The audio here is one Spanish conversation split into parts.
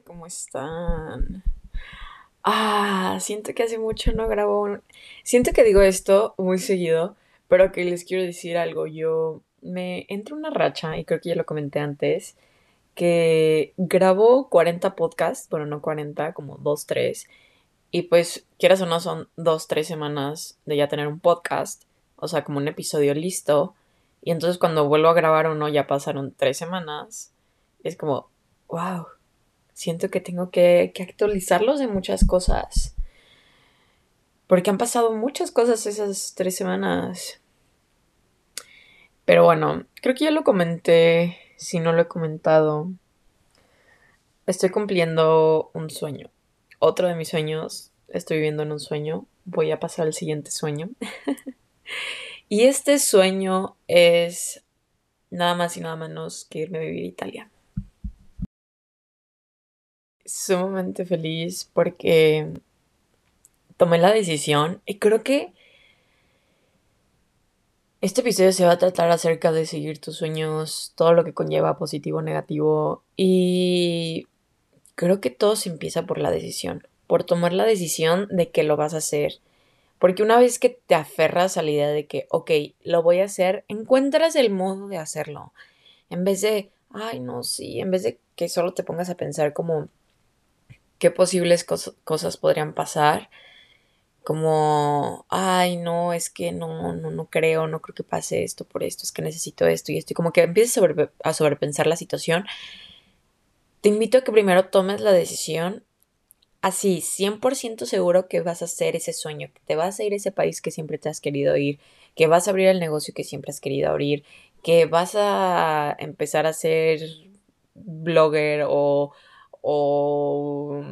¿cómo están? Ah, siento que hace mucho no grabo. Siento que digo esto muy seguido, pero que les quiero decir algo. Yo me entro una racha, y creo que ya lo comenté antes, que grabo 40 podcasts, bueno, no 40, como 2, 3. Y pues, quieras o no, son 2, 3 semanas de ya tener un podcast, o sea, como un episodio listo. Y entonces cuando vuelvo a grabar uno ya pasaron 3 semanas. Es como, wow, siento que tengo que, actualizarlos de muchas cosas. Porque han pasado muchas cosas esas tres semanas. Pero bueno, creo que ya lo comenté. Si no lo he comentado, estoy cumpliendo un sueño. Otro de mis sueños. Estoy viviendo en un sueño. Voy a pasar al siguiente sueño. y este sueño es nada más y nada menos que irme a vivir a Italia sumamente feliz porque tomé la decisión y creo que este episodio se va a tratar acerca de seguir tus sueños, todo lo que conlleva positivo o negativo y creo que todo se empieza por la decisión, por tomar la decisión de que lo vas a hacer. Porque una vez que te aferras a la idea de que, ok, lo voy a hacer, encuentras el modo de hacerlo. En vez de, ay, no, sí, en vez de que solo te pongas a pensar como, qué posibles cosas podrían pasar. Como, ay, no, es que no, no, no creo, no creo que pase esto por esto, es que necesito esto y esto. Y como que empieces a sobrepensar la situación. Te invito a que primero tomes la decisión así, 100% seguro que vas a hacer ese sueño, que te vas a ir a ese país que siempre te has querido ir, que vas a abrir el negocio que siempre has querido abrir, que vas a empezar a ser blogger o o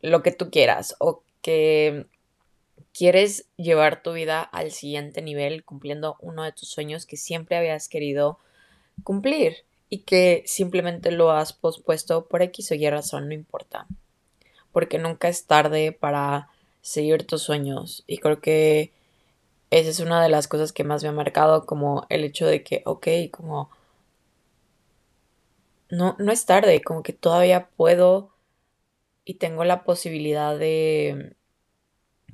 lo que tú quieras o que quieres llevar tu vida al siguiente nivel cumpliendo uno de tus sueños que siempre habías querido cumplir y que simplemente lo has pospuesto por X o Y razón, no importa. Porque nunca es tarde para seguir tus sueños y creo que esa es una de las cosas que más me ha marcado como el hecho de que, ok, como no, no es tarde, como que todavía puedo y tengo la posibilidad de,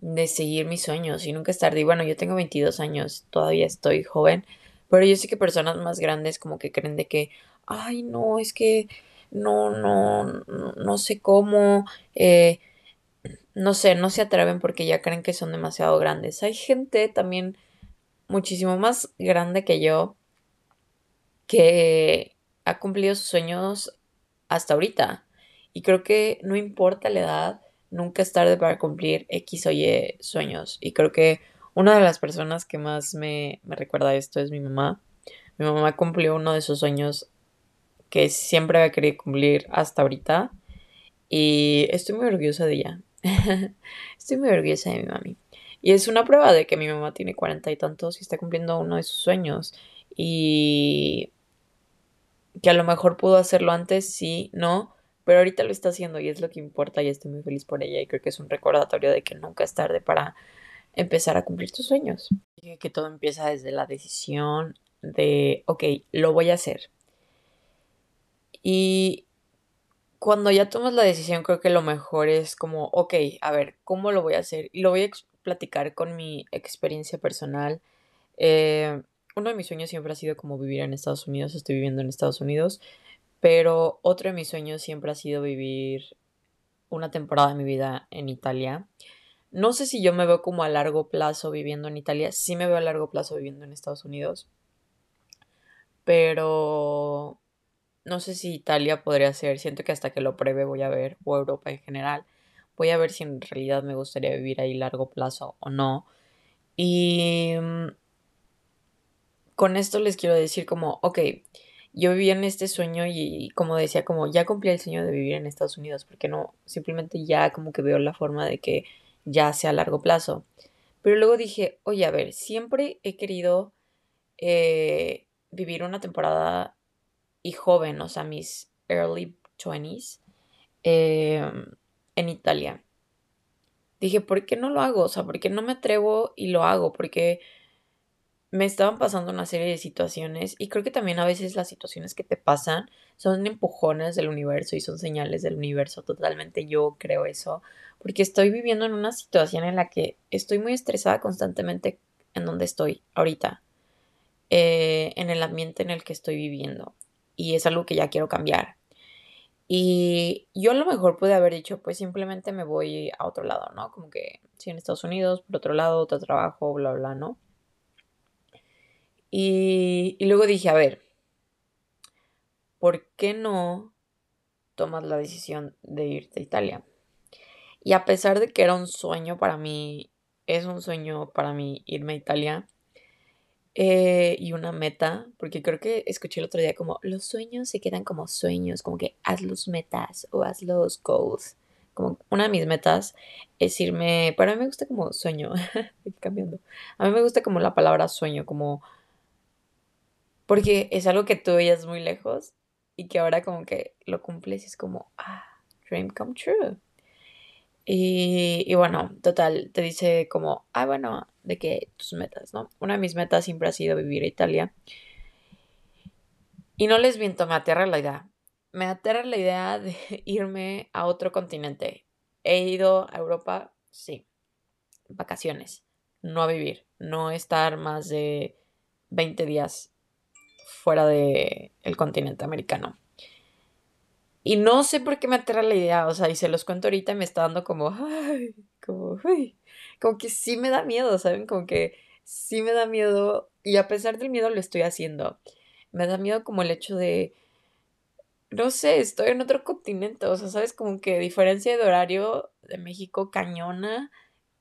de seguir mis sueños y nunca es tarde. Y bueno, yo tengo 22 años, todavía estoy joven, pero yo sé que personas más grandes como que creen de que, ay, no, es que no, no, no sé cómo, eh, no sé, no se atreven porque ya creen que son demasiado grandes. Hay gente también muchísimo más grande que yo que ha cumplido sus sueños hasta ahorita. Y creo que no importa la edad, nunca es tarde para cumplir X o Y sueños. Y creo que una de las personas que más me, me recuerda esto es mi mamá. Mi mamá cumplió uno de sus sueños que siempre había querido cumplir hasta ahorita. Y estoy muy orgullosa de ella. estoy muy orgullosa de mi mami. Y es una prueba de que mi mamá tiene cuarenta y tantos y está cumpliendo uno de sus sueños. Y que a lo mejor pudo hacerlo antes, sí, no, pero ahorita lo está haciendo y es lo que importa y estoy muy feliz por ella y creo que es un recordatorio de que nunca es tarde para empezar a cumplir tus sueños. Que todo empieza desde la decisión de, ok, lo voy a hacer. Y cuando ya tomas la decisión, creo que lo mejor es como, ok, a ver, ¿cómo lo voy a hacer? Y lo voy a platicar con mi experiencia personal. Eh, uno de mis sueños siempre ha sido como vivir en Estados Unidos, estoy viviendo en Estados Unidos, pero otro de mis sueños siempre ha sido vivir una temporada de mi vida en Italia. No sé si yo me veo como a largo plazo viviendo en Italia, sí me veo a largo plazo viviendo en Estados Unidos, pero no sé si Italia podría ser, siento que hasta que lo pruebe voy a ver, o Europa en general, voy a ver si en realidad me gustaría vivir ahí largo plazo o no. Y mm, con esto les quiero decir como, ok, yo vivía en este sueño y como decía, como ya cumplí el sueño de vivir en Estados Unidos, porque no, simplemente ya como que veo la forma de que ya sea a largo plazo. Pero luego dije, oye, a ver, siempre he querido eh, vivir una temporada y joven, o sea, mis early 20s, em, en Italia. Dije, ¿por qué no lo hago? O sea, ¿por qué no me atrevo y lo hago? Porque me estaban pasando una serie de situaciones y creo que también a veces las situaciones que te pasan son empujones del universo y son señales del universo. Totalmente yo creo eso, porque estoy viviendo en una situación en la que estoy muy estresada constantemente en donde estoy ahorita, eh, en el ambiente en el que estoy viviendo y es algo que ya quiero cambiar. Y yo a lo mejor pude haber dicho, pues simplemente me voy a otro lado, ¿no? Como que sí en Estados Unidos, por otro lado, otro trabajo, bla, bla, ¿no? Y, luego dije, a ver, ¿por qué no tomas la decisión de irte a Italia? Y a pesar de que era un sueño para mí, es un sueño para mí irme a Italia eh, y una meta, porque creo que escuché el otro día como los sueños se quedan como sueños, como que haz los metas o haz los goals. Como una de mis metas es irme, para mí me gusta como sueño, cambiando. A mí me gusta como la palabra sueño, como porque es algo que tú veías muy lejos y que ahora como que lo cumples y es como, ah, dream come true. Y, y, bueno, total, te dice como, ah, bueno, de que tus metas, ¿no? Una de mis metas siempre ha sido vivir a Italia. Y no les miento, me aterra la idea. Me aterra la idea de irme a otro continente. He ido a Europa, sí. Vacaciones, no a vivir, no estar más de 20 días fuera del el continente americano. Y no sé por qué me aterra la idea, o sea, y se los cuento ahorita y me está dando como, como, ay, como que sí me da miedo, ¿saben? Como que sí me da miedo y a pesar del miedo lo estoy haciendo. Me da miedo como el hecho de, no sé, estoy en otro continente, o sea, ¿sabes? Como que diferencia de horario de México cañona,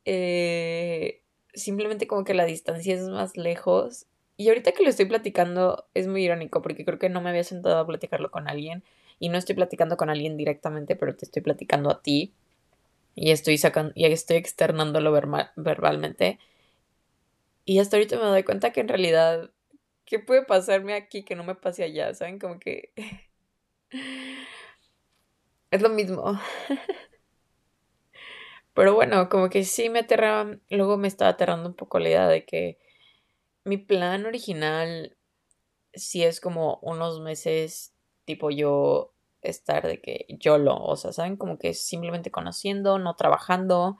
eh, simplemente como que la distancia es más lejos y ahorita que lo estoy platicando es muy irónico porque creo que no me había sentado a platicarlo con alguien y no estoy platicando con alguien directamente, pero te estoy platicando a ti y estoy sacando y estoy externándolo verbalmente. Y hasta ahorita me doy cuenta que en realidad ¿qué puede pasarme aquí que no me pase allá? ¿Saben? Como que es lo mismo. Pero bueno, como que sí me aterra, luego me estaba aterrando un poco la idea de que mi plan original sí es como unos meses, tipo yo estar de que yo lo, o sea, ¿saben? Como que simplemente conociendo, no trabajando.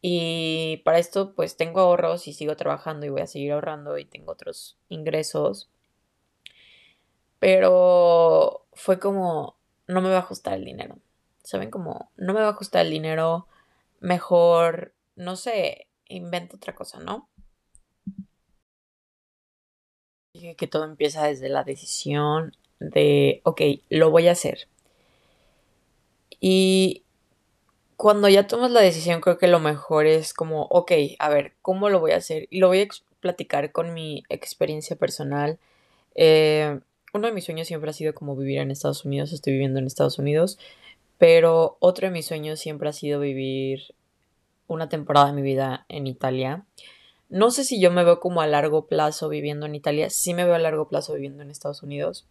Y para esto pues tengo ahorros y sigo trabajando y voy a seguir ahorrando y tengo otros ingresos. Pero fue como, no me va a ajustar el dinero. ¿Saben? Como, no me va a ajustar el dinero, mejor, no sé, invento otra cosa, ¿no? Que todo empieza desde la decisión de, ok, lo voy a hacer. Y cuando ya tomas la decisión, creo que lo mejor es como, ok, a ver, ¿cómo lo voy a hacer? Y lo voy a platicar con mi experiencia personal. Eh, uno de mis sueños siempre ha sido como vivir en Estados Unidos, estoy viviendo en Estados Unidos, pero otro de mis sueños siempre ha sido vivir una temporada de mi vida en Italia. No sé si yo me veo como a largo plazo viviendo en Italia, sí me veo a largo plazo viviendo en Estados Unidos,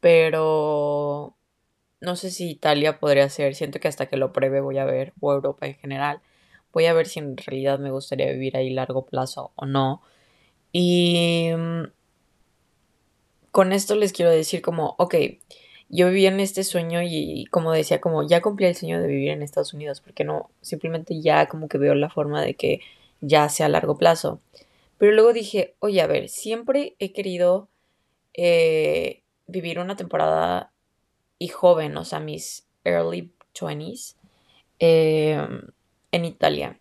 pero no sé si Italia podría ser, siento que hasta que lo pruebe voy a ver, o Europa en general, voy a ver si en realidad me gustaría vivir ahí largo plazo o no. Y mm, con esto les quiero decir como, ok, yo vivía en este sueño y, como decía, como ya cumplí el sueño de vivir en Estados Unidos, porque no, simplemente ya como que veo la forma de que ya sea a largo plazo. Pero luego dije, oye, a ver, siempre he querido eh, vivir una temporada y joven, o sea, mis early 20s, em, en Italia.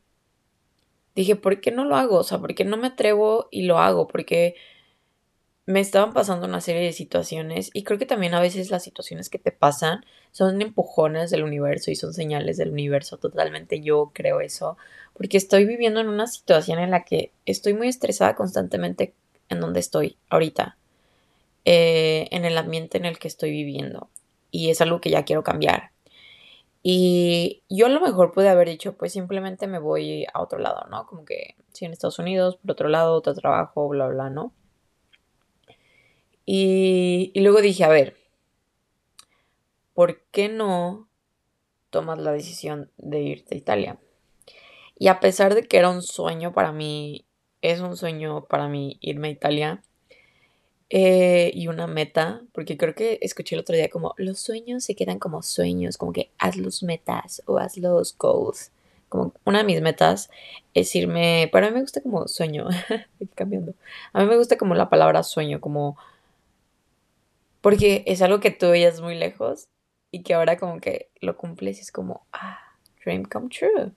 Dije, ¿por qué no lo hago? O sea, ¿por qué no me atrevo y lo hago? Porque me estaban pasando una serie de situaciones y creo que también a veces las situaciones que te pasan son empujones del universo y son señales del universo. Totalmente yo creo eso porque estoy viviendo en una situación en la que estoy muy estresada constantemente en donde estoy ahorita, eh, en el ambiente en el que estoy viviendo y es algo que ya quiero cambiar. Y yo a lo mejor pude haber dicho, pues simplemente me voy a otro lado, ¿no? Como que sí en Estados Unidos, por otro lado, otro trabajo, bla, bla, ¿no? Y, luego dije, a ver, ¿por qué no tomas la decisión de irte a Italia? Y a pesar de que era un sueño para mí, es un sueño para mí irme a Italia. Eh, y una meta, porque creo que escuché el otro día como los sueños se quedan como sueños, como que haz los metas o haz los goals. Como una de mis metas es irme, para mí me gusta como sueño, cambiando. A mí me gusta como la palabra sueño, como porque es algo que tú veías muy lejos y que ahora como que lo cumples y es como, ah, dream come true.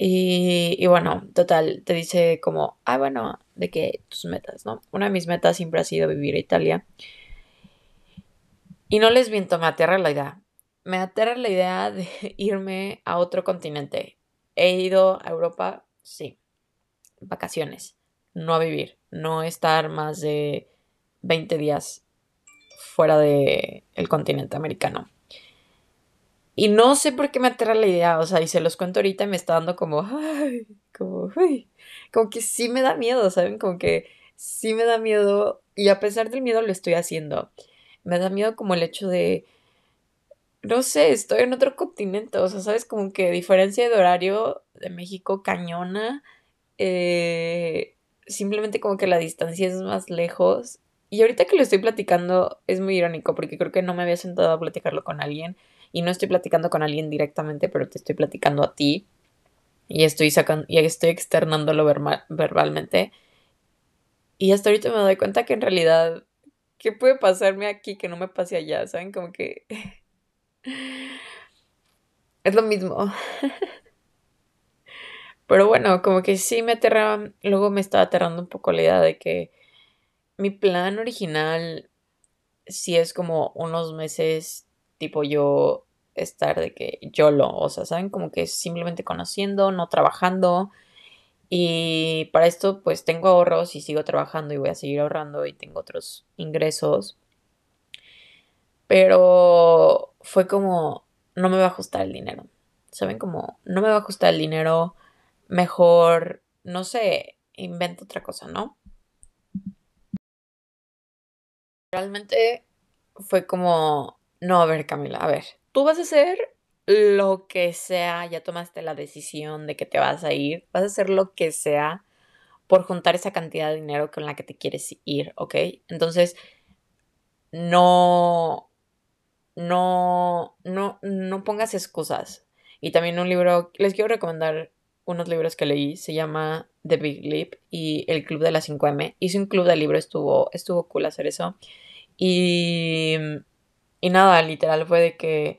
Y, bueno, total, te dice como, ah, bueno, de que tus metas, ¿no? Una de mis metas siempre ha sido vivir en Italia. Y no les miento, me aterra la idea. Me aterra la idea de irme a otro continente. He ido a Europa, sí. Vacaciones. No a vivir. No estar más de 20 días fuera del el continente americano. Y no sé por qué me aterra la idea, o sea, y se los cuento ahorita y me está dando como, ay, como, uy, como que sí me da miedo, ¿saben? Como que sí me da miedo y a pesar del miedo lo estoy haciendo. Me da miedo como el hecho de, no sé, estoy en otro continente, o sea, ¿sabes? Como que diferencia de horario de México cañona, eh, simplemente como que la distancia es más lejos. Y ahorita que lo estoy platicando es muy irónico porque creo que no me había sentado a platicarlo con alguien y no estoy platicando con alguien directamente, pero te estoy platicando a ti y estoy sacando y estoy externándolo verbalmente. Y hasta ahorita me doy cuenta que en realidad ¿qué puede pasarme aquí que no me pase allá? ¿Saben? Como que es lo mismo. Pero bueno, como que sí me aterra, luego me estaba aterrando un poco la idea de que mi plan original sí es como unos meses tipo yo estar de que yo lo, o sea, saben como que simplemente conociendo, no trabajando. Y para esto pues tengo ahorros y sigo trabajando y voy a seguir ahorrando y tengo otros ingresos. Pero fue como, no me va a ajustar el dinero. ¿Saben? Como, no me va a ajustar el dinero, mejor, no sé, invento otra cosa, ¿no? Realmente fue como, no, a ver, Camila, a ver, tú vas a hacer lo que sea, ya tomaste la decisión de que te vas a ir, vas a hacer lo que sea por juntar esa cantidad de dinero con la que te quieres ir, ¿ok? Entonces, no, no, no, no pongas excusas. Y también un libro, les quiero recomendar unos libros que leí, se llama The Big Leap y El Club de las 5M. Hice un club de libros, estuvo, estuvo cool hacer eso. Y y nada, literal fue de que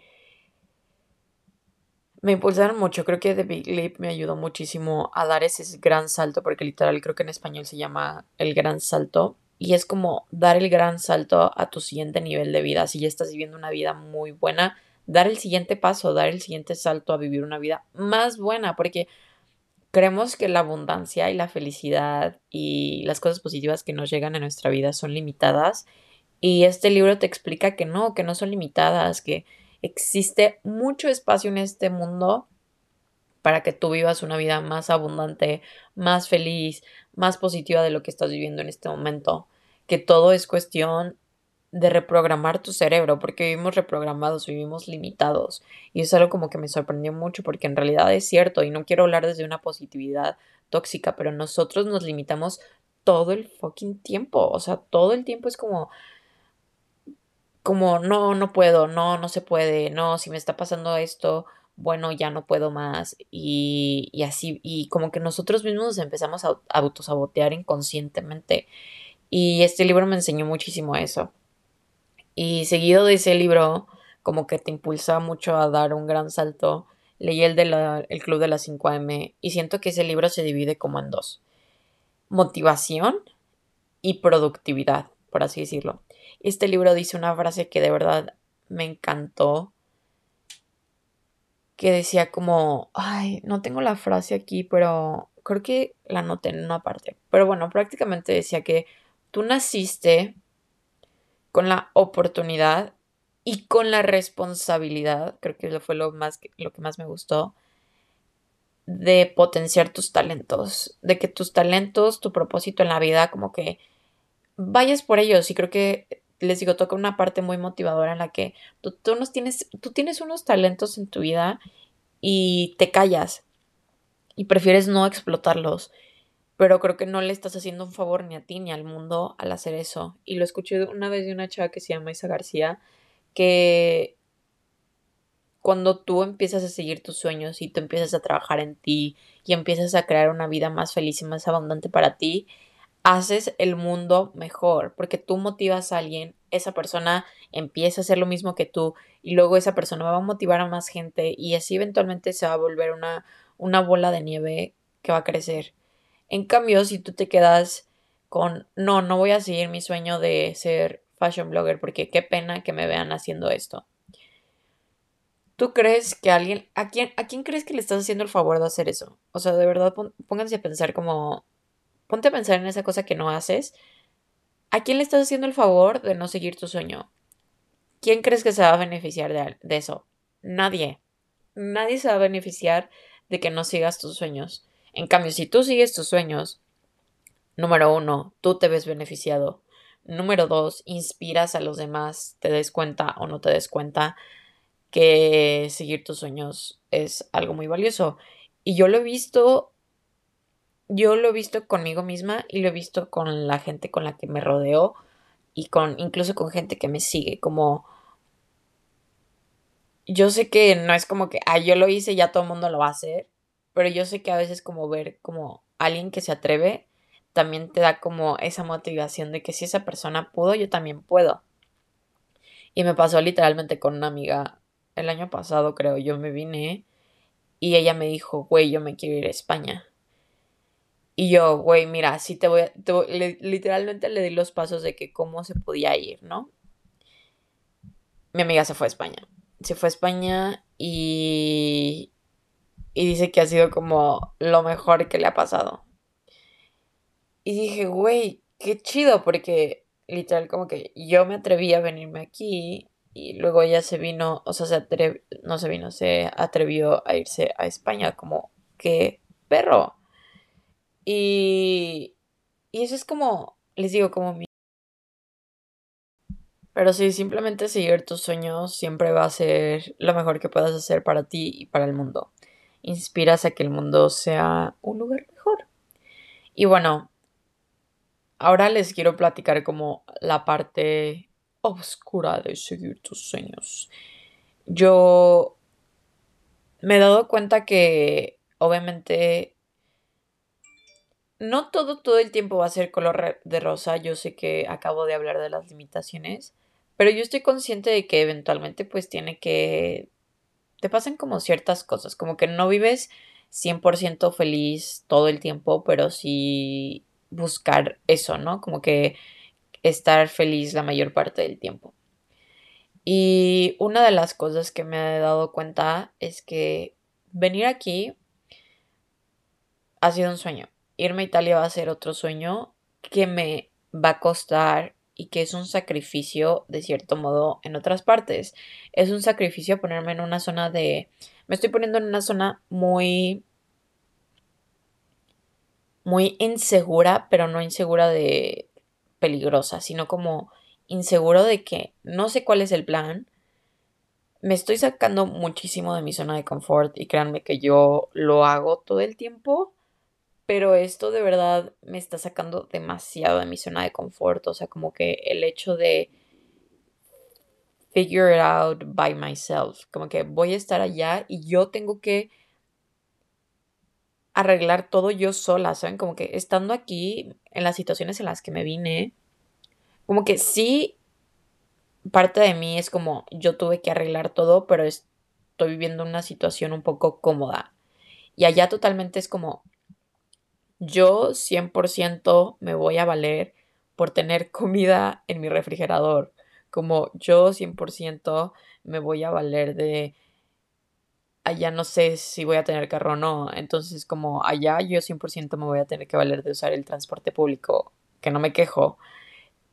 me impulsaron mucho. Creo que The Big Leap me ayudó muchísimo a dar ese gran salto, porque literal creo que en español se llama el gran salto. Y es como dar el gran salto a tu siguiente nivel de vida. Si ya estás viviendo una vida muy buena, dar el siguiente paso, dar el siguiente salto a vivir una vida más buena, porque creemos que la abundancia y la felicidad y las cosas positivas que nos llegan a nuestra vida son limitadas y este libro te explica que no, que no son limitadas, que existe mucho espacio en este mundo para que tú vivas una vida más abundante, más feliz, más positiva de lo que estás viviendo en este momento. Que todo es cuestión de reprogramar tu cerebro, porque vivimos reprogramados, vivimos limitados. Y es algo como que me sorprendió mucho, porque en realidad es cierto, y no quiero hablar desde una positividad tóxica, pero nosotros nos limitamos todo el fucking tiempo. O sea, todo el tiempo es como, como no, no puedo, no, no se puede, no, si me está pasando esto, bueno, ya no puedo más y, y así, y como que nosotros mismos empezamos a autosabotear inconscientemente. Y este libro me enseñó muchísimo eso. Y seguido de ese libro, como que te impulsa mucho a dar un gran salto, leí el de el Club de las 5am y siento que ese libro se divide como en dos. Motivación y productividad, por así decirlo. Este libro dice una frase que de verdad me encantó, que decía como, ay, no tengo la frase aquí, pero creo que la noté en una parte. Pero bueno, prácticamente decía que tú naciste con la oportunidad y con la responsabilidad, creo que fue lo, más, lo que más me gustó, de potenciar tus talentos, de que tus talentos, tu propósito en la vida, como que vayas por ellos. Y creo que les digo, toca una parte muy motivadora en la que tú, nos tienes, tú tienes unos talentos en tu vida y te callas y prefieres no explotarlos. Pero creo que no le estás haciendo un favor ni a ti ni al mundo al hacer eso. Y lo escuché una vez de una chava que se llama Isa García, que cuando tú empiezas a seguir tus sueños y tú empiezas a trabajar en ti y empiezas a crear una vida más feliz y más abundante para ti, haces el mundo mejor, porque tú motivas a alguien, esa persona empieza a hacer lo mismo que tú y luego esa persona va a motivar a más gente y así eventualmente se va a volver una, una bola de nieve que va a crecer. En cambio, si tú te quedas con, no, no voy a seguir mi sueño de ser fashion blogger porque qué pena que me vean haciendo esto. ¿Tú crees que alguien, a quién, a quién crees que le estás haciendo el favor de hacer eso? O sea, de verdad, pónganse a pensar como, ponte a pensar en esa cosa que no haces. ¿A quién le estás haciendo el favor de no seguir tu sueño? ¿Quién crees que se va a beneficiar de, de eso? Nadie. Nadie se va a beneficiar de que no sigas tus sueños. En cambio, si tú sigues tus sueños, número uno, tú te ves beneficiado. Número dos, inspiras a los demás, te des cuenta o no te des cuenta que seguir tus sueños es algo muy valioso. Y yo lo he visto, yo lo he visto conmigo misma y lo he visto con la gente con la que me rodeo y con incluso con gente que me sigue, como yo sé que no es como que, ah, yo lo hice, ya todo el mundo lo va a hacer, pero yo sé que a veces como ver como alguien que se atreve también te da como esa motivación de que si esa persona pudo, yo también puedo. Y me pasó literalmente con una amiga el año pasado, creo, yo me vine y ella me dijo, güey, yo me quiero ir a España. Y yo, güey, mira, sí te voy a... literalmente le di los pasos de que cómo se podía ir, ¿no? Mi amiga se fue a España. Se fue a España y y dice que ha sido como lo mejor que le ha pasado. Y dije, güey, qué chido, porque literal como que yo me atreví a venirme aquí y luego ella se vino, o sea, se atrevió, no se vino, se atrevió a irse a España, como, qué perro. Y, y eso es como, les digo, como mi... Pero sí, simplemente seguir tus sueños siempre va a ser lo mejor que puedas hacer para ti y para el mundo inspiras a que el mundo sea un lugar mejor. Y bueno, ahora les quiero platicar como la parte oscura de seguir tus sueños. Yo me he dado cuenta que obviamente no todo todo el tiempo va a ser color de rosa. Yo sé que acabo de hablar de las limitaciones, pero yo estoy consciente de que eventualmente pues tiene que te pasan como ciertas cosas, como que no vives 100% feliz todo el tiempo, pero sí buscar eso, ¿no? Como que estar feliz la mayor parte del tiempo. Y una de las cosas que me he dado cuenta es que venir aquí ha sido un sueño. Irme a Italia va a ser otro sueño que me va a costar y que es un sacrificio de cierto modo en otras partes. Es un sacrificio ponerme en una zona de... Me estoy poniendo en una zona muy... muy insegura, pero no insegura de peligrosa, sino como inseguro de que no sé cuál es el plan. Me estoy sacando muchísimo de mi zona de confort y créanme que yo lo hago todo el tiempo pero esto de verdad me está sacando demasiado de mi zona de confort, o sea, como que el hecho de figure it out by myself, como que voy a estar allá y yo tengo que arreglar todo yo sola, ¿saben? Como que estando aquí en las situaciones en las que me vine, como que sí, parte de mí es como yo tuve que arreglar todo, pero estoy viviendo una situación un poco cómoda. Y allá totalmente es como yo 100% me voy a valer por tener comida en mi refrigerador. Como yo 100% me voy a valer de allá no sé si voy a tener carro o no. Entonces, como allá yo 100% me voy a tener que valer de usar el transporte público, que no me quejo.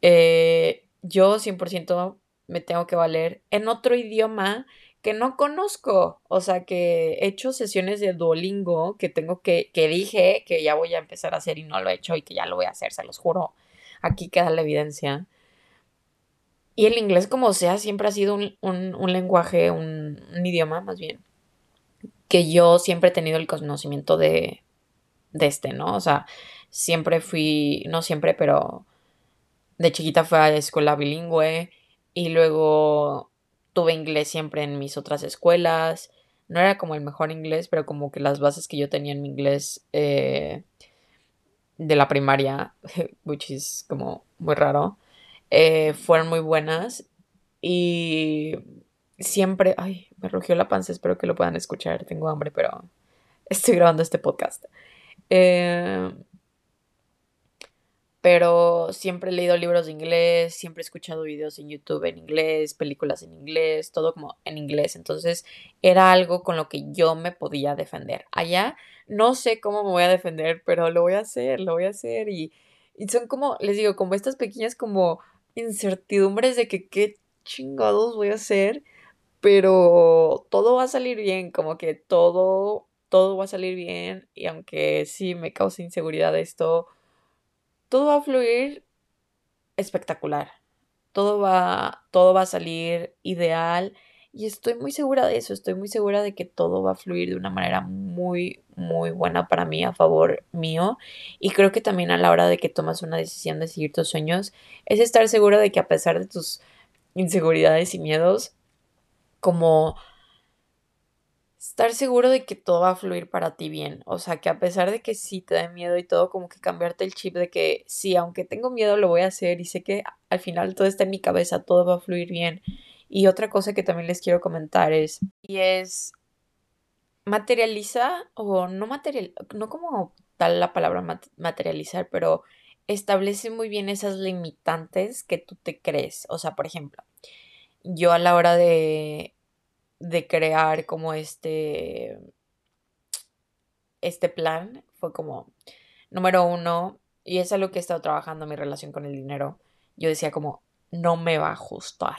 Eh, yo 100% me tengo que valer en otro idioma que no conozco. O sea, que he hecho sesiones de Duolingo que tengo que, que dije que ya voy a empezar a hacer y no lo he hecho y que ya lo voy a hacer, se los juro. Aquí queda la evidencia. Y el inglés, como sea, siempre ha sido un, un, lenguaje, un, un, idioma más bien, que yo siempre he tenido el conocimiento de, de este, ¿no? O sea, siempre fui, no siempre, pero de chiquita fui a escuela bilingüe y luego tuve inglés siempre en mis otras escuelas. No era como el mejor inglés, pero como que las bases que yo tenía en mi inglés eh, de la primaria, which is como muy raro, eh, fueron muy buenas. Y siempre, ay, me rugió la panza, espero que lo puedan escuchar, tengo hambre, pero estoy grabando este podcast. Eh, pero siempre he leído libros de inglés, siempre he escuchado videos en YouTube en inglés, películas en inglés, todo como en inglés. Entonces era algo con lo que yo me podía defender. Allá no sé cómo me voy a defender, pero lo voy a hacer, lo voy a hacer. Y, y son como, les digo, como estas pequeñas como incertidumbres de que qué chingados voy a hacer, pero todo va a salir bien, como que todo, todo va a salir bien. Y aunque sí me causa inseguridad esto, todo va a fluir espectacular. Todo va, todo va a salir ideal. Y estoy muy segura de eso, estoy muy segura de que todo va a fluir de una manera muy, muy buena para mí, a favor mío. Y creo que también a la hora de que tomas una decisión de seguir tus sueños, es estar seguro de que a pesar de tus inseguridades y miedos, como estar seguro de que todo va a fluir para ti bien. O sea, que a pesar de que sí te da miedo y todo, como que cambiarte el chip de que sí, aunque tengo miedo, lo voy a hacer y sé que al final todo está en mi cabeza, todo va a fluir bien. Y otra cosa que también les quiero comentar es, y es, materializa o no material, no como tal la palabra materializar, pero establece muy bien esas limitantes que tú te crees. O sea, por ejemplo, yo a la hora de de crear como este, este plan fue como, número uno, y es algo que he estado trabajando mi relación con el dinero, yo decía como, no me va a ajustar.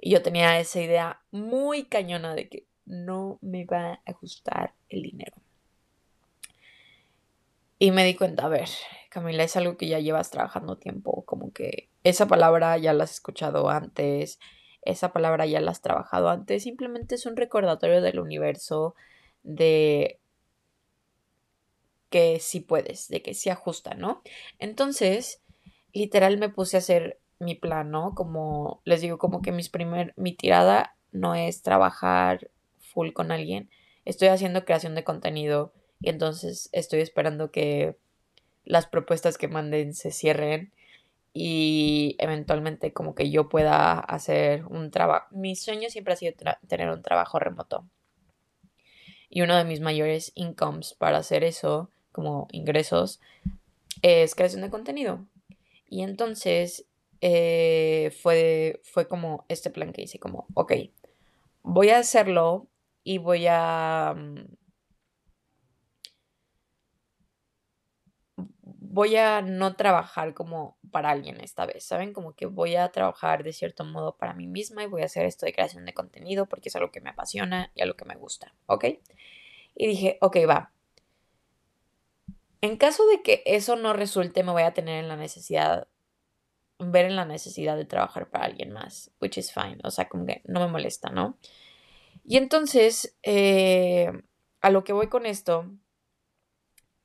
Y yo tenía esa idea muy cañona de que no me va a ajustar el dinero. Y me di cuenta, a ver, Camila, es algo que ya llevas trabajando tiempo, como que esa palabra ya la has escuchado antes, esa palabra ya la has trabajado antes, simplemente es un recordatorio del universo de que sí puedes, de que sí ajusta, ¿no? Entonces, literal me puse a hacer mi plan, ¿no? Como les digo, como que mis primer, mi tirada no es trabajar full con alguien, estoy haciendo creación de contenido y entonces estoy esperando que las propuestas que manden se cierren y eventualmente como que yo pueda hacer un trabajo. Mi sueño siempre ha sido tener un trabajo remoto. Y uno de mis mayores incomes para hacer eso, como ingresos, es creación de contenido. Y entonces eh, fue, fue como este plan que hice, como, ok, voy a hacerlo y voy a... Mm, voy a no trabajar como para alguien esta vez, ¿saben? Como que voy a trabajar de cierto modo para mí misma y voy a hacer esto de creación de contenido porque es algo que me apasiona y algo que me gusta, ¿ok? Y dije, ok, va. En caso de que eso no resulte, me voy a tener en la necesidad, ver en la necesidad de trabajar para alguien más, which is fine, o sea, como que no me molesta, ¿no? Y entonces, eh, a lo que voy con esto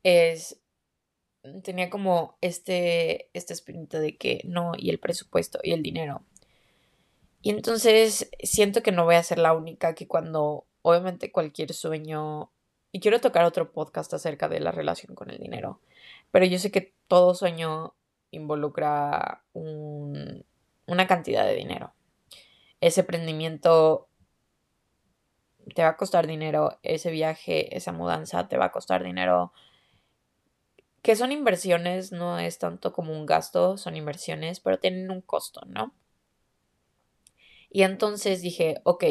es tenía como este, este espíritu de que no, y el presupuesto y el dinero. Y entonces siento que no voy a ser la única que cuando, obviamente cualquier sueño, y quiero tocar otro podcast acerca de la relación con el dinero, pero yo sé que todo sueño involucra un, una cantidad de dinero. Ese emprendimiento te va a costar dinero, ese viaje, esa mudanza te va a costar dinero, que son inversiones, no es tanto como un gasto, son inversiones, pero tienen un costo, ¿no? Y entonces dije, ok,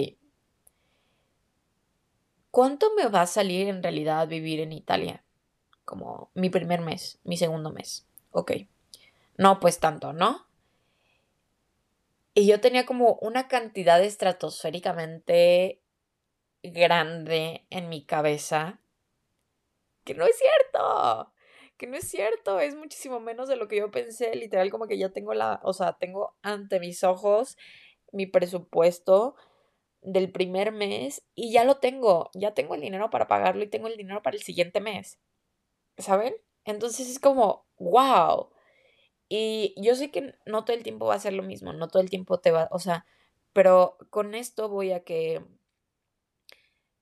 ¿cuánto me va a salir en realidad vivir en Italia? Como mi primer mes, mi segundo mes. Ok. No, pues tanto, ¿no? Y yo tenía como una cantidad estratosféricamente grande en mi cabeza que no es cierto que no es cierto, es muchísimo menos de lo que yo pensé, literal como que ya tengo la, o sea, tengo ante mis ojos mi presupuesto del primer mes y ya lo tengo, ya tengo el dinero para pagarlo y tengo el dinero para el siguiente mes, ¿saben? Entonces es como, wow. Y yo sé que no todo el tiempo va a ser lo mismo, no todo el tiempo te va, o sea, pero con esto voy a que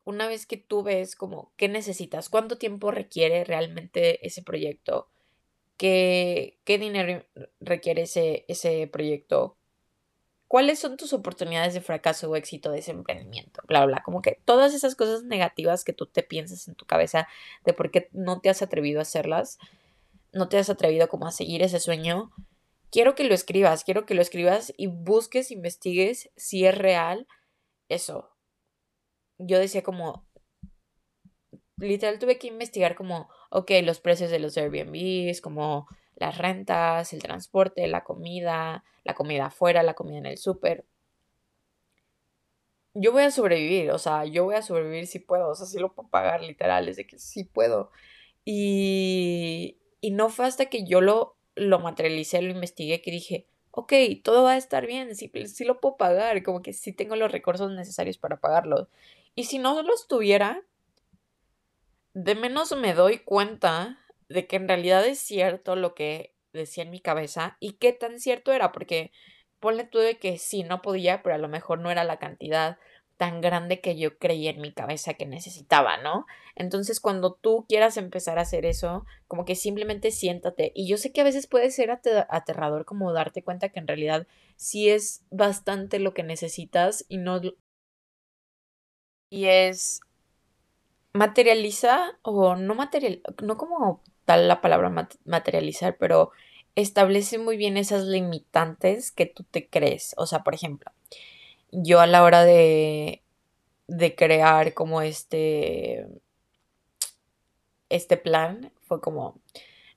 una vez que tú ves como qué necesitas, cuánto tiempo requiere realmente ese proyecto, qué, qué dinero requiere ese, ese proyecto, cuáles son tus oportunidades de fracaso o éxito de ese emprendimiento, bla, bla, como que todas esas cosas negativas que tú te piensas en tu cabeza de por qué no te has atrevido a hacerlas, no te has atrevido como a seguir ese sueño, quiero que lo escribas, quiero que lo escribas y busques, investigues si es real eso, yo decía como, literal tuve que investigar como, ok, los precios de los Airbnbs, como las rentas, el transporte, la comida, la comida afuera, la comida en el súper. Yo voy a sobrevivir, o sea, yo voy a sobrevivir si puedo, o sea, si lo puedo pagar, literal, es de que sí puedo. Y, y no fue hasta que yo lo, lo materialicé, lo investigué, que dije, ok, todo va a estar bien, sí, lo puedo pagar, como que sí tengo los recursos necesarios para pagarlo. Y si no los tuviera, de menos me doy cuenta de que en realidad es cierto lo que decía en mi cabeza y qué tan cierto era, porque ponle tú de que sí, no podía, pero a lo mejor no era la cantidad tan grande que yo creía en mi cabeza que necesitaba, ¿no? Entonces, cuando tú quieras empezar a hacer eso, como que simplemente siéntate. Y yo sé que a veces puede ser aterrador como darte cuenta que en realidad sí es bastante lo que necesitas y no y es materializa o no material, no como tal la palabra materializar, pero establece muy bien esas limitantes que tú te crees. O sea, por ejemplo, yo a la hora de, de crear como este, este plan, fue como,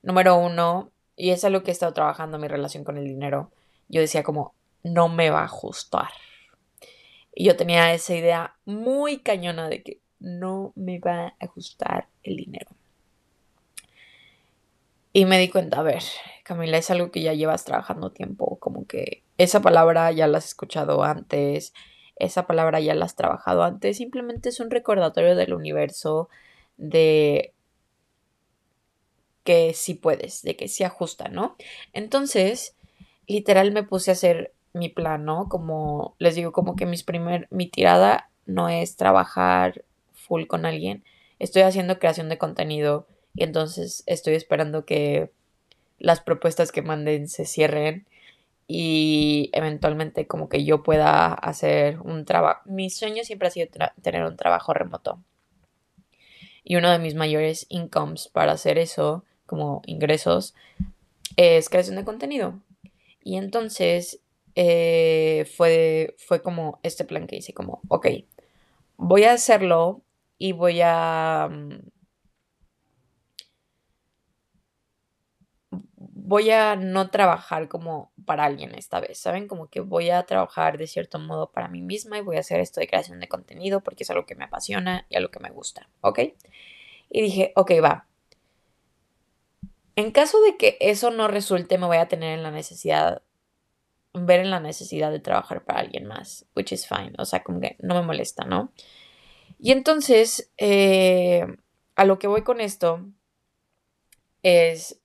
número uno, y es algo que he estado trabajando mi relación con el dinero, yo decía como, no me va a ajustar. Y yo tenía esa idea muy cañona de que no me va a ajustar el dinero. Y me di cuenta, a ver, Camila, es algo que ya llevas trabajando tiempo, como que esa palabra ya la has escuchado antes, esa palabra ya la has trabajado antes, simplemente es un recordatorio del universo de que sí puedes, de que sí ajusta, ¿no? Entonces, literal me puse a hacer mi plan, ¿no? Como les digo, como que mis primer, mi tirada no es trabajar full con alguien. Estoy haciendo creación de contenido y entonces estoy esperando que las propuestas que manden se cierren y eventualmente como que yo pueda hacer un trabajo. Mi sueño siempre ha sido tener un trabajo remoto. Y uno de mis mayores incomes para hacer eso, como ingresos, es creación de contenido. Y entonces eh, fue, fue como este plan que hice, como, ok, voy a hacerlo y voy a... Mm, voy a no trabajar como para alguien esta vez, ¿saben? Como que voy a trabajar de cierto modo para mí misma y voy a hacer esto de creación de contenido porque es algo que me apasiona y algo que me gusta, ¿ok? Y dije, ok, va. En caso de que eso no resulte, me voy a tener en la necesidad ver en la necesidad de trabajar para alguien más, which is fine, o sea, como que no me molesta, ¿no? Y entonces, eh, a lo que voy con esto es,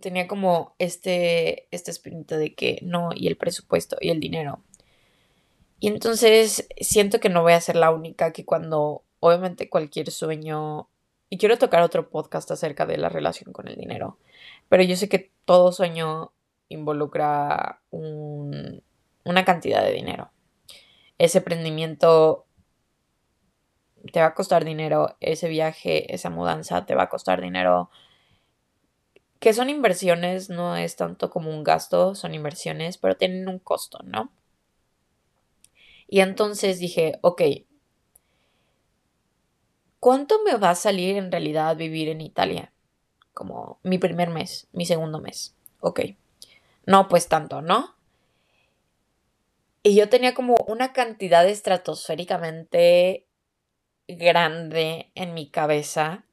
tenía como este, este espíritu de que no, y el presupuesto y el dinero. Y entonces siento que no voy a ser la única que cuando, obviamente cualquier sueño, y quiero tocar otro podcast acerca de la relación con el dinero, pero yo sé que todo sueño involucra una cantidad de dinero. Ese emprendimiento te va a costar dinero, ese viaje, esa mudanza te va a costar dinero. Que son inversiones, no es tanto como un gasto, son inversiones, pero tienen un costo, ¿no? Y entonces dije, ok, ¿cuánto me va a salir en realidad vivir en Italia? Como mi primer mes, mi segundo mes. Ok no, pues tanto, ¿no? Y yo tenía como una cantidad estratosféricamente grande en mi cabeza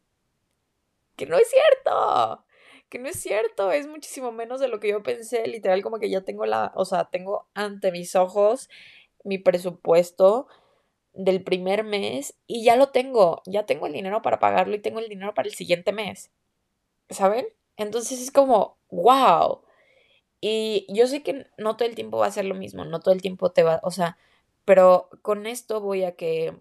que no es cierto, que no es cierto, es muchísimo menos de lo que yo pensé, literal como que ya tengo la, o sea, tengo ante mis ojos mi presupuesto del primer mes y ya lo tengo, ya tengo el dinero para pagarlo y tengo el dinero para el siguiente mes. ¿saben? Entonces es como, wow. Y yo sé que no todo el tiempo va a ser lo mismo, no todo el tiempo te va, o sea, pero con esto voy a que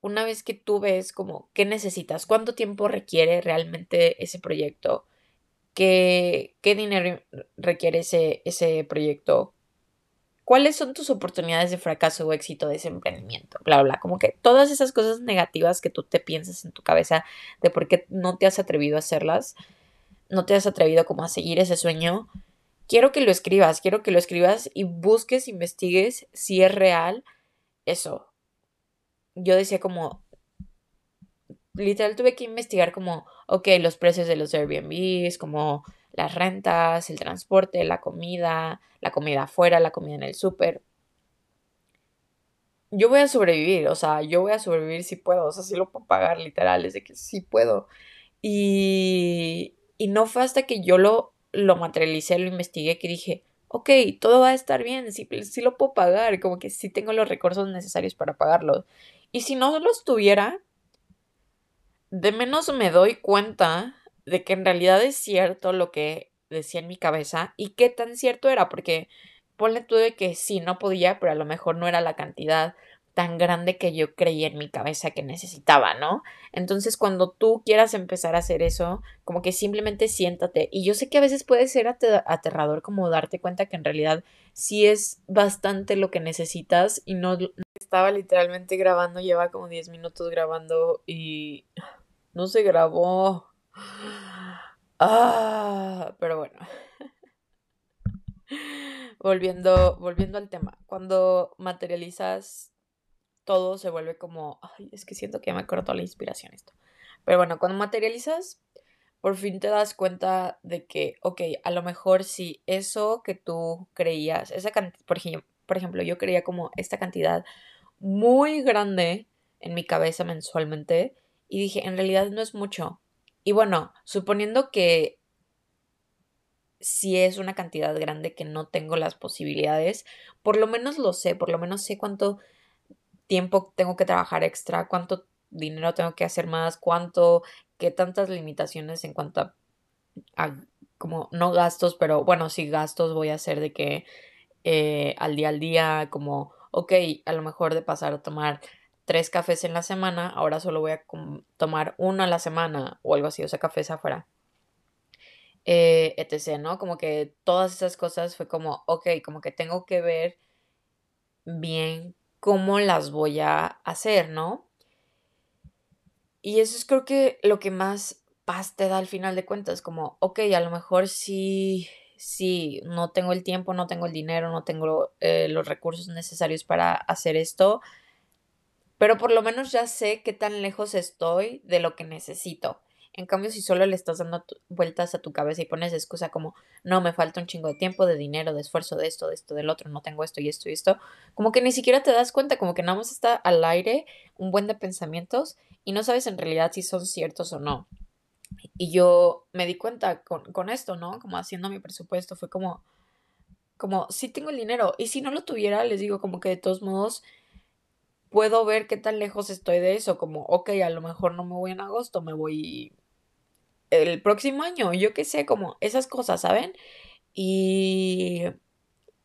una vez que tú ves como qué necesitas, cuánto tiempo requiere realmente ese proyecto, qué, qué dinero requiere ese, ese proyecto, cuáles son tus oportunidades de fracaso o éxito de ese emprendimiento, bla, bla, como que todas esas cosas negativas que tú te piensas en tu cabeza de por qué no te has atrevido a hacerlas, no te has atrevido como a seguir ese sueño, quiero que lo escribas, quiero que lo escribas y busques, investigues si es real eso, yo decía como, literal tuve que investigar como, ok, los precios de los Airbnbs, como las rentas, el transporte, la comida, la comida afuera, la comida en el súper. Yo voy a sobrevivir, o sea, yo voy a sobrevivir si puedo, o sea, si lo puedo pagar, literal, es de que sí puedo. Y, y no fue hasta que yo lo, lo materialicé, lo investigué, que dije, ok, todo va a estar bien, sí, sí lo puedo pagar, como que sí tengo los recursos necesarios para pagarlo. Y si no los tuviera, de menos me doy cuenta de que en realidad es cierto lo que decía en mi cabeza y qué tan cierto era, porque ponle tú de que sí, no podía, pero a lo mejor no era la cantidad tan grande que yo creía en mi cabeza que necesitaba, ¿no? Entonces, cuando tú quieras empezar a hacer eso, como que simplemente siéntate. Y yo sé que a veces puede ser aterrador como darte cuenta que en realidad sí es bastante lo que necesitas y no estaba literalmente grabando, lleva como 10 minutos grabando y no se grabó. Ah, pero bueno. volviendo, volviendo al tema, cuando materializas todo se vuelve como, ay, es que siento que me cortó la inspiración esto. Pero bueno, cuando materializas, por fin te das cuenta de que, ok, a lo mejor si eso que tú creías, esa por por ejemplo, yo creía como esta cantidad muy grande en mi cabeza mensualmente y dije, en realidad no es mucho. Y bueno, suponiendo que si es una cantidad grande que no tengo las posibilidades, por lo menos lo sé, por lo menos sé cuánto tiempo tengo que trabajar extra, cuánto dinero tengo que hacer más, cuánto, qué tantas limitaciones en cuanto a, como no gastos, pero bueno, sí gastos voy a hacer de que eh, al día al día, como, ok, a lo mejor de pasar a tomar tres cafés en la semana, ahora solo voy a tomar uno a la semana o algo así, o sea, cafés afuera. Eh, etc., ¿no? Como que todas esas cosas fue como, ok, como que tengo que ver bien cómo las voy a hacer, ¿no? Y eso es creo que lo que más paz te da al final de cuentas, como, ok, a lo mejor sí, sí, no tengo el tiempo, no tengo el dinero, no tengo eh, los recursos necesarios para hacer esto, pero por lo menos ya sé qué tan lejos estoy de lo que necesito. En cambio, si solo le estás dando vueltas a tu cabeza y pones excusa como, no, me falta un chingo de tiempo, de dinero, de esfuerzo, de esto, de esto, del otro, no tengo esto y esto y esto, como que ni siquiera te das cuenta, como que nada más está al aire un buen de pensamientos y no sabes en realidad si son ciertos o no. Y yo me di cuenta con, con esto, ¿no? Como haciendo mi presupuesto, fue como, como, sí tengo el dinero y si no lo tuviera, les digo como que de todos modos puedo ver qué tan lejos estoy de eso, como, ok, a lo mejor no me voy en agosto, me voy el próximo año, yo qué sé, como esas cosas, ¿saben? Y,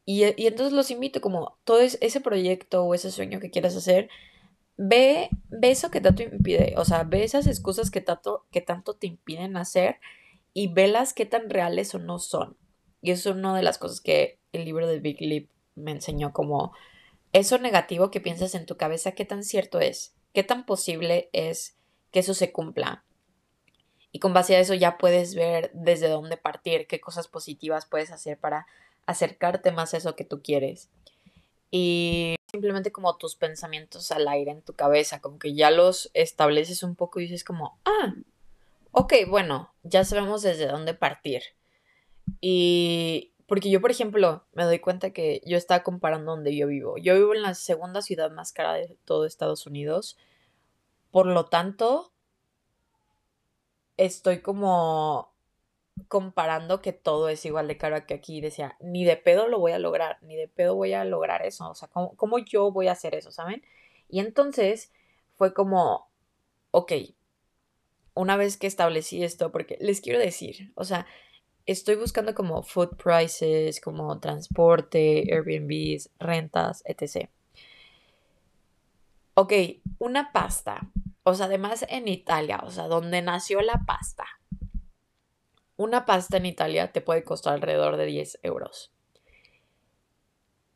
y, entonces los invito, como todo ese proyecto o ese sueño que quieras hacer, ve, ve eso que tanto impide, o sea, ve esas excusas que tanto, que tanto te impiden hacer y velas qué tan reales o no son. Y eso es una de las cosas que el libro de Big Leap me enseñó, como eso negativo que piensas en tu cabeza, qué tan cierto es, qué tan posible es que eso se cumpla. Y con base a eso ya puedes ver desde dónde partir, qué cosas positivas puedes hacer para acercarte más a eso que tú quieres. Y simplemente como tus pensamientos al aire en tu cabeza, como que ya los estableces un poco y dices como, ah, ok, bueno, ya sabemos desde dónde partir. Y porque yo, por ejemplo, me doy cuenta que yo estaba comparando donde yo vivo. Yo vivo en la segunda ciudad más cara de todo Estados Unidos. Por lo tanto, estoy como comparando que todo es igual de caro que aquí. Decía, ni de pedo lo voy a lograr, ni de pedo voy a lograr eso. O sea, ¿cómo, yo voy a hacer eso, saben? Y entonces fue como, ok, una vez que establecí esto, porque les quiero decir, o sea, estoy buscando como food prices, como transporte, Airbnbs, rentas, etc. Ok, una pasta. O sea, además en Italia, o sea, donde nació la pasta. Una pasta en Italia te puede costar alrededor de 10 euros.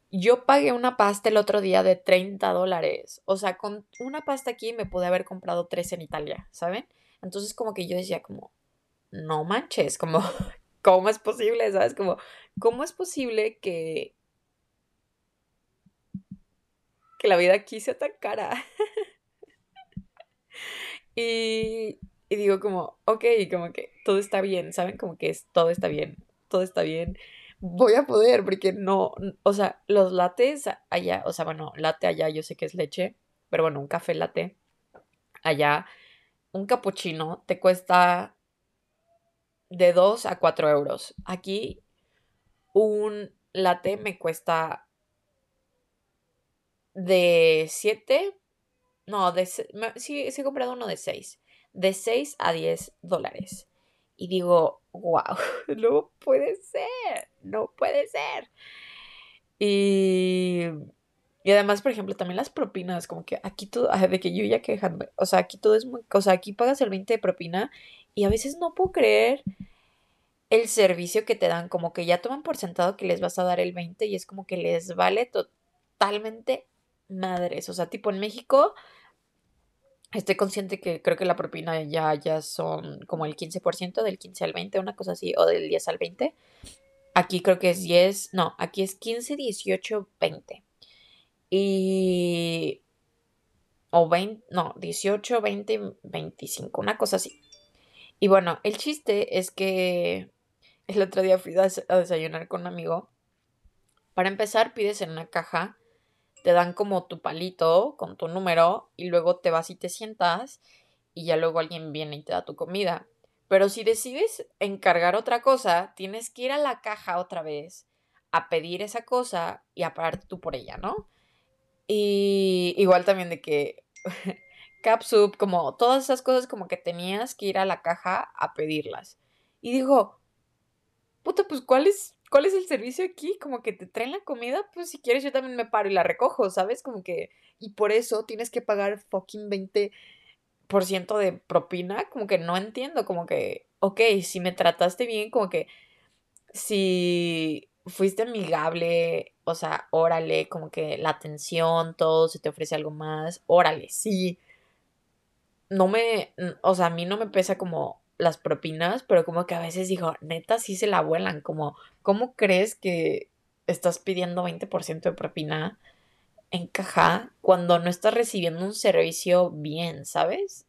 Yo pagué una pasta el otro día de 30 dólares. O sea, con una pasta aquí me pude haber comprado tres en Italia, ¿saben? Entonces como que yo decía como, no manches, como, ¿cómo es posible? ¿Sabes? Como, ¿cómo es posible que, que la vida aquí sea tan cara? y, y digo como, ok, como que todo está bien, ¿saben? Como que es, todo está bien, todo está bien voy a poder, porque no, o sea, los lates allá, o sea, bueno, latte allá yo sé que es leche, pero bueno, un café latte allá, un cappuccino te cuesta de 2 a 4 euros. Aquí un latte me cuesta de 7, no, de, sí, he comprado uno de 6, de 6 a 10 dólares. Y digo, wow, no puede ser, no puede ser. Y, y además, por ejemplo, también las propinas, como que aquí todo, de que yo ya quejando, o sea, aquí todo es muy, o sea, aquí pagas el 20 de propina y a veces no puedo creer el servicio que te dan, como que ya toman por sentado que les vas a dar el 20 y es como que les vale totalmente madres, o sea, tipo en México Estoy consciente que creo que la propina ya, ya son como el 15%, del 15 al 20, una cosa así, o del 10 al 20. Aquí creo que es 10, no, aquí es 15, 18, 20. Y... O 20, no, 18, 20, 25, una cosa así. Y bueno, el chiste es que el otro día fui a desayunar con un amigo. Para empezar, pides en una caja te dan como tu palito con tu número y luego te vas y te sientas y ya luego alguien viene y te da tu comida. Pero si decides encargar otra cosa, tienes que ir a la caja otra vez a pedir esa cosa y a pagar tú por ella, ¿no? Y igual también de que Capsup, como todas esas cosas como que tenías que ir a la caja a pedirlas. Y digo, puta, pues ¿cuál es ¿cuál es el servicio aquí? Como que te traen la comida, pues si quieres yo también me paro y la recojo, ¿sabes? Como que, y por eso tienes que pagar fucking 20% de propina, como que no entiendo, como que, ok, si me trataste bien, como que, si fuiste amigable, o sea, órale, como que la atención, todo, se te ofrece algo más, órale, sí. No me, o sea, a mí no me pesa como las propinas, pero como que a veces digo, neta, sí se la vuelan, como, ¿cómo crees que estás pidiendo 20% de propina en caja cuando no estás recibiendo un servicio bien, ¿sabes?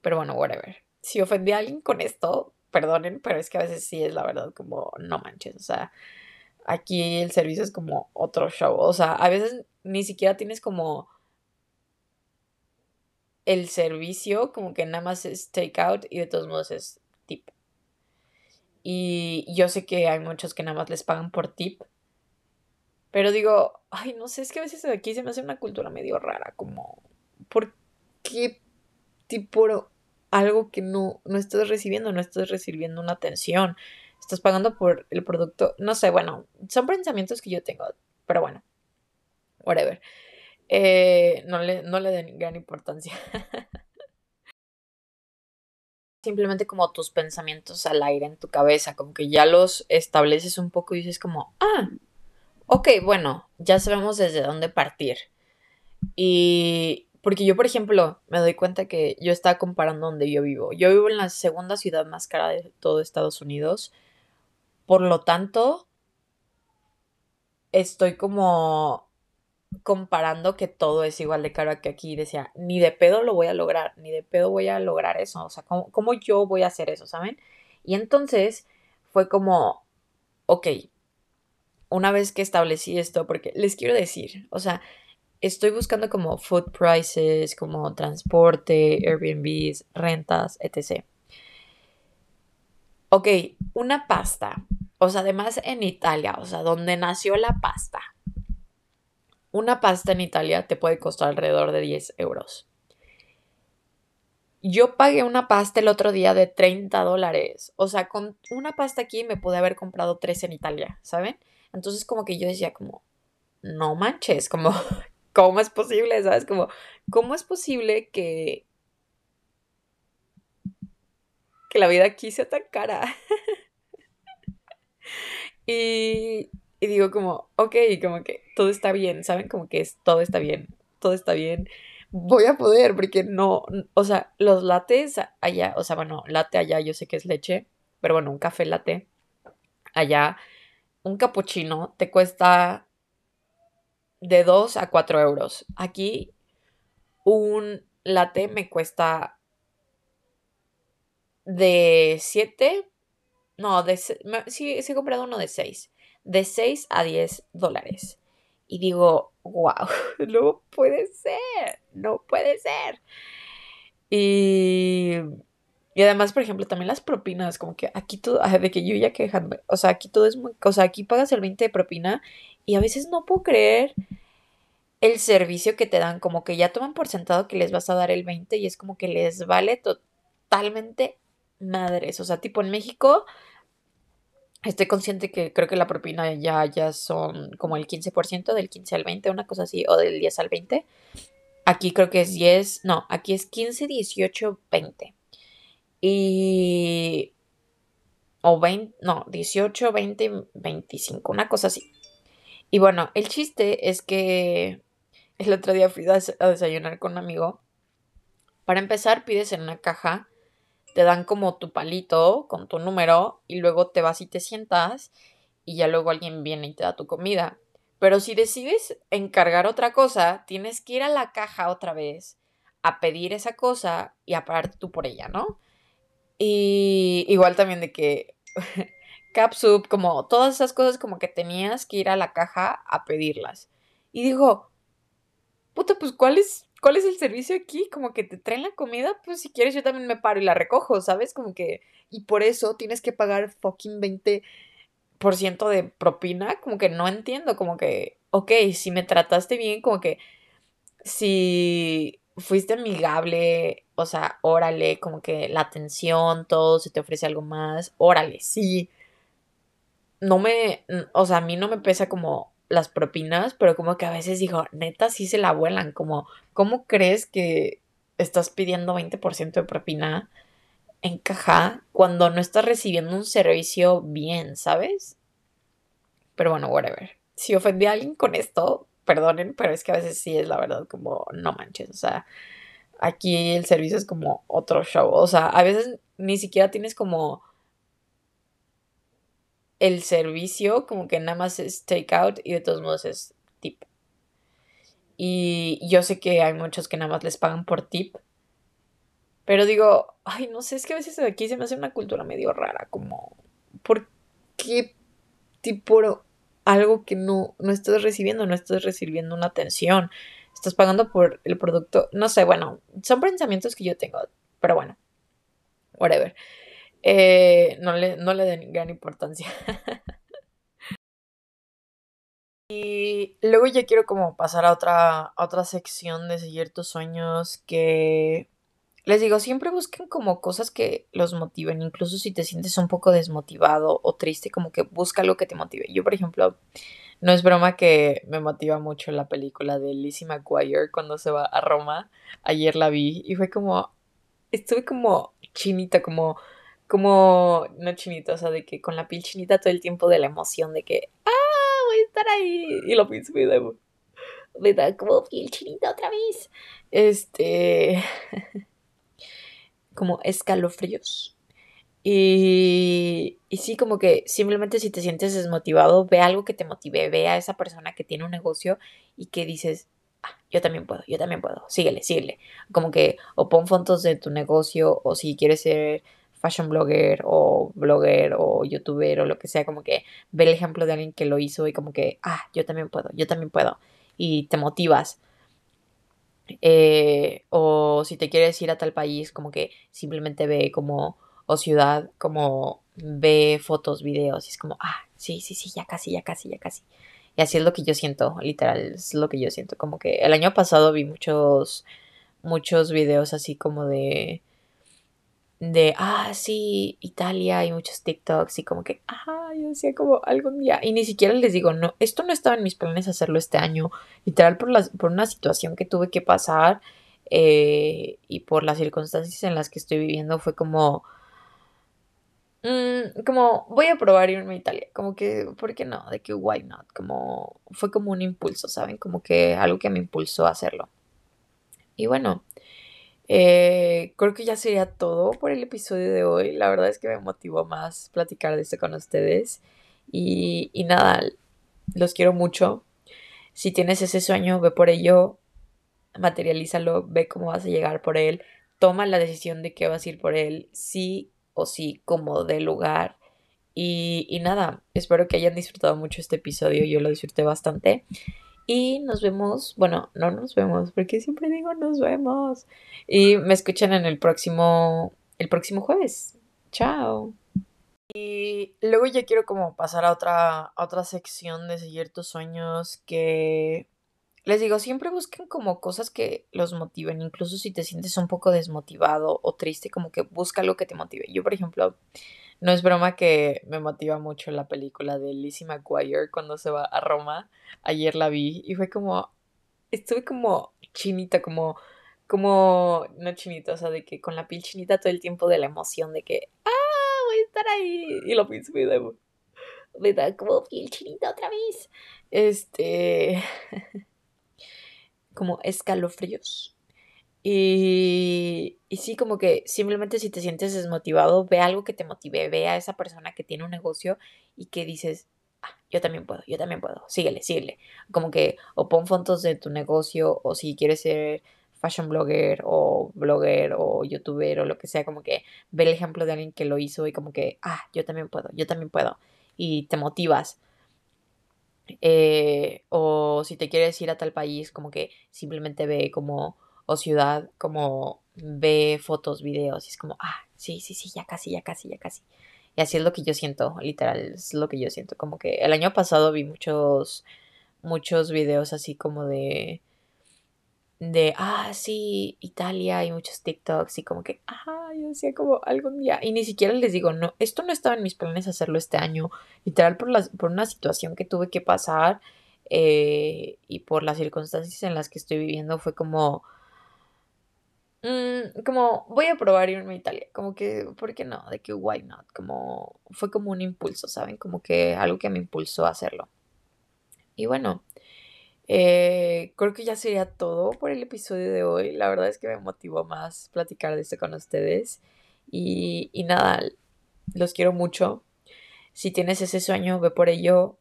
Pero bueno, whatever. Si ofendí a alguien con esto, perdonen, pero es que a veces sí es la verdad como, no manches, o sea, aquí el servicio es como otro show, o sea, a veces ni siquiera tienes como el servicio como que nada más es take out y de todos modos es tip. Y yo sé que hay muchos que nada más les pagan por tip. Pero digo, ay, no sé, es que a veces aquí se me hace una cultura medio rara, como, ¿por qué tipo algo que no, no estás recibiendo, no estás recibiendo una atención? Estás pagando por el producto, no sé, bueno, son pensamientos que yo tengo, pero bueno, whatever. Eh, no, le, no le den gran importancia. Simplemente como tus pensamientos al aire en tu cabeza, como que ya los estableces un poco y dices como, ah, ok, bueno, ya sabemos desde dónde partir. Y porque yo, por ejemplo, me doy cuenta que yo estaba comparando donde yo vivo. Yo vivo en la segunda ciudad más cara de todo Estados Unidos. Por lo tanto, estoy como comparando que todo es igual de caro que aquí. Decía, ni de pedo lo voy a lograr, ni de pedo voy a lograr eso. O sea, ¿cómo, yo voy a hacer eso, saben? Y entonces fue como, ok, una vez que establecí esto, porque les quiero decir, o sea, estoy buscando como food prices, como transporte, Airbnbs, rentas, etc. Ok, una pasta. O sea, además en Italia, o sea, donde nació la pasta una pasta en Italia te puede costar alrededor de 10 euros. yo pagué una pasta el otro día de 30 dólares. O sea, con una pasta aquí me pude haber comprado tres en Italia, ¿saben? Entonces como que yo decía como, no manches, como, ¿cómo es posible? ¿Sabes? Como, ¿cómo es posible que, que la vida aquí sea tan cara? y, y digo como, ok, como que todo está bien, ¿saben? Como que es, todo está bien, todo está bien voy a poder, porque no, o sea, los lates allá, o sea, bueno, latte allá yo sé que es leche, pero bueno, un café latte allá, un cappuccino te cuesta de 2 a 4 euros. Aquí un latte me cuesta de 7, no, de, sí, he comprado uno de 6, de 6 a 10 dólares. Y digo, wow, no puede ser, no puede ser. Y, y además, por ejemplo, también las propinas, como que aquí todo, de que yo ya quejando, o sea, aquí todo es muy, o sea, aquí pagas el 20 de propina y a veces no puedo creer el servicio que te dan, como que ya toman por sentado que les vas a dar el 20 y es como que les vale totalmente madres, o sea, tipo en México Estoy consciente que creo que la propina ya, ya son como el 15%, del 15 al 20, una cosa así, o del 10 al 20. Aquí creo que es 10, no, aquí es 15, 18, 20. Y... O 20, no, 18, 20, 25, una cosa así. Y bueno, el chiste es que el otro día fui a desayunar con un amigo. Para empezar, pides en una caja te dan como tu palito con tu número y luego te vas y te sientas y ya luego alguien viene y te da tu comida. Pero si decides encargar otra cosa, tienes que ir a la caja otra vez a pedir esa cosa y a pagar tú por ella, ¿no? Y igual también de que Capsup, como todas esas cosas como que tenías que ir a la caja a pedirlas. Y digo, puta, pues ¿cuál es ¿cuál es el servicio aquí? Como que te traen la comida, pues si quieres yo también me paro y la recojo, ¿sabes? Como que, y por eso tienes que pagar fucking 20% de propina, como que no entiendo, como que, ok, si me trataste bien, como que, si fuiste amigable, o sea, órale, como que la atención, todo, se te ofrece algo más, órale, sí. No me, o sea, a mí no me pesa como las propinas, pero como que a veces digo, neta, sí se la vuelan, como, ¿cómo crees que estás pidiendo 20% de propina en caja cuando no estás recibiendo un servicio bien, ¿sabes? Pero bueno, whatever. Si ofendí a alguien con esto, perdonen, pero es que a veces sí es la verdad como, no manches, o sea, aquí el servicio es como otro show, o sea, a veces ni siquiera tienes como el servicio como que nada más es takeout y de todos modos es tip. Y yo sé que hay muchos que nada más les pagan por tip. Pero digo, ay, no sé, es que a veces aquí se me hace una cultura medio rara, como, ¿por qué tipo algo que no, no estás recibiendo, no estás recibiendo una atención? Estás pagando por el producto, no sé, bueno, son pensamientos que yo tengo, pero bueno, whatever. Eh, no, le, no le den gran importancia. y luego ya quiero como pasar a otra, otra sección de seguir tus sueños que... Les digo, siempre busquen como cosas que los motiven, incluso si te sientes un poco desmotivado o triste, como que busca lo que te motive. Yo, por ejemplo, no es broma que me motiva mucho la película de Lizzie McGuire cuando se va a Roma. Ayer la vi y fue como, estuve como chinita, como como, no chinita, o sea, de que con la piel chinita todo el tiempo de la emoción de que, ah, voy a estar ahí. Y lo pienso me da, me da como piel chinita otra vez. Este, como escalofríos. Y, y sí, como que simplemente si te sientes desmotivado, ve algo que te motive, ve a esa persona que tiene un negocio y que dices, ah, yo también puedo, yo también puedo, síguele, síguele. Como que o pon fotos de tu negocio o si quieres ser fashion blogger o blogger o youtuber o lo que sea, como que ve el ejemplo de alguien que lo hizo y como que, ah, yo también puedo, yo también puedo. Y te motivas. Eh, o si te quieres ir a tal país, como que simplemente ve como, o ciudad, como ve fotos, videos y es como, ah, sí, sí, sí, ya casi, ya casi, ya casi. Y así es lo que yo siento, literal, es lo que yo siento. Como que el año pasado vi muchos, muchos videos así como de de, ah, sí, Italia y muchos TikToks y como que, ah, yo decía como algún día. Y ni siquiera les digo, no, esto no estaba en mis planes hacerlo este año. Literal por, las, por una situación que tuve que pasar eh, y por las circunstancias en las que estoy viviendo fue como, mm, como, voy a probar irme a Italia. Como que, ¿por qué no? De que, why not? Como, fue como un impulso, ¿saben? Como que algo que me impulsó a hacerlo. Y bueno. Eh, creo que ya sería todo por el episodio de hoy. La verdad es que me motivó más platicar de esto con ustedes. Y, y nada, los quiero mucho. Si tienes ese sueño, ve por ello, materialízalo, ve cómo vas a llegar por él, toma la decisión de que vas a ir por él, sí o sí, como de lugar. Y, y nada, espero que hayan disfrutado mucho este episodio, yo lo disfruté bastante. Y nos vemos, bueno, no nos vemos, porque siempre digo nos vemos. Y me escuchan en el próximo, el próximo jueves. Chao. Y luego ya quiero como pasar a otra, otra sección de seguir tus sueños que les digo, siempre busquen como cosas que los motiven, incluso si te sientes un poco desmotivado o triste, como que busca lo que te motive. Yo, por ejemplo, no es broma que me motiva mucho la película de Lizzie McGuire cuando se va a Roma. Ayer la vi y fue como, estuve como chinita, como, como, no chinita, o sea, de que con la piel chinita todo el tiempo de la emoción de que, ah, voy a estar ahí. Y lo pienso y de, me da como piel chinita otra vez. Este, como escalofríos. Y, y sí, como que simplemente si te sientes desmotivado, ve algo que te motive, ve a esa persona que tiene un negocio y que dices, ah, yo también puedo, yo también puedo, síguele, síguele. Como que o pon fotos de tu negocio o si quieres ser fashion blogger o blogger o youtuber o lo que sea, como que ve el ejemplo de alguien que lo hizo y como que, ah, yo también puedo, yo también puedo. Y te motivas. Eh, o si te quieres ir a tal país, como que simplemente ve como o ciudad, como ve fotos, videos y es como, ah, sí, sí, sí, ya casi, ya casi, ya casi. Y así es lo que yo siento, literal, es lo que yo siento. Como que el año pasado vi muchos, muchos videos así como de, de, ah, sí, Italia y muchos TikToks y como que, ah, yo decía como algún día. Y ni siquiera les digo, no, esto no estaba en mis planes hacerlo este año. Literal por, las, por una situación que tuve que pasar eh, y por las circunstancias en las que estoy viviendo fue como Mm, como voy a probar irme a Italia, como que, ¿por qué no? De que why not? Como fue como un impulso, ¿saben? Como que algo que me impulsó a hacerlo. Y bueno, eh, creo que ya sería todo por el episodio de hoy. La verdad es que me motivó más platicar de esto con ustedes. Y, y nada, los quiero mucho. Si tienes ese sueño, ve por ello,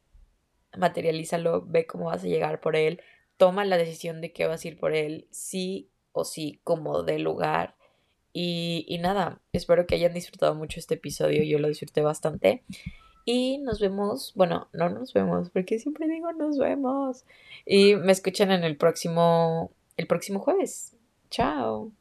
materialízalo, ve cómo vas a llegar por él, toma la decisión de que vas a ir por él. Sí o sí como de lugar. Y, y nada, espero que hayan disfrutado mucho este episodio, yo lo disfruté bastante. Y nos vemos, bueno, no nos vemos, porque siempre digo nos vemos. Y me escuchan en el próximo, el próximo jueves. Chao.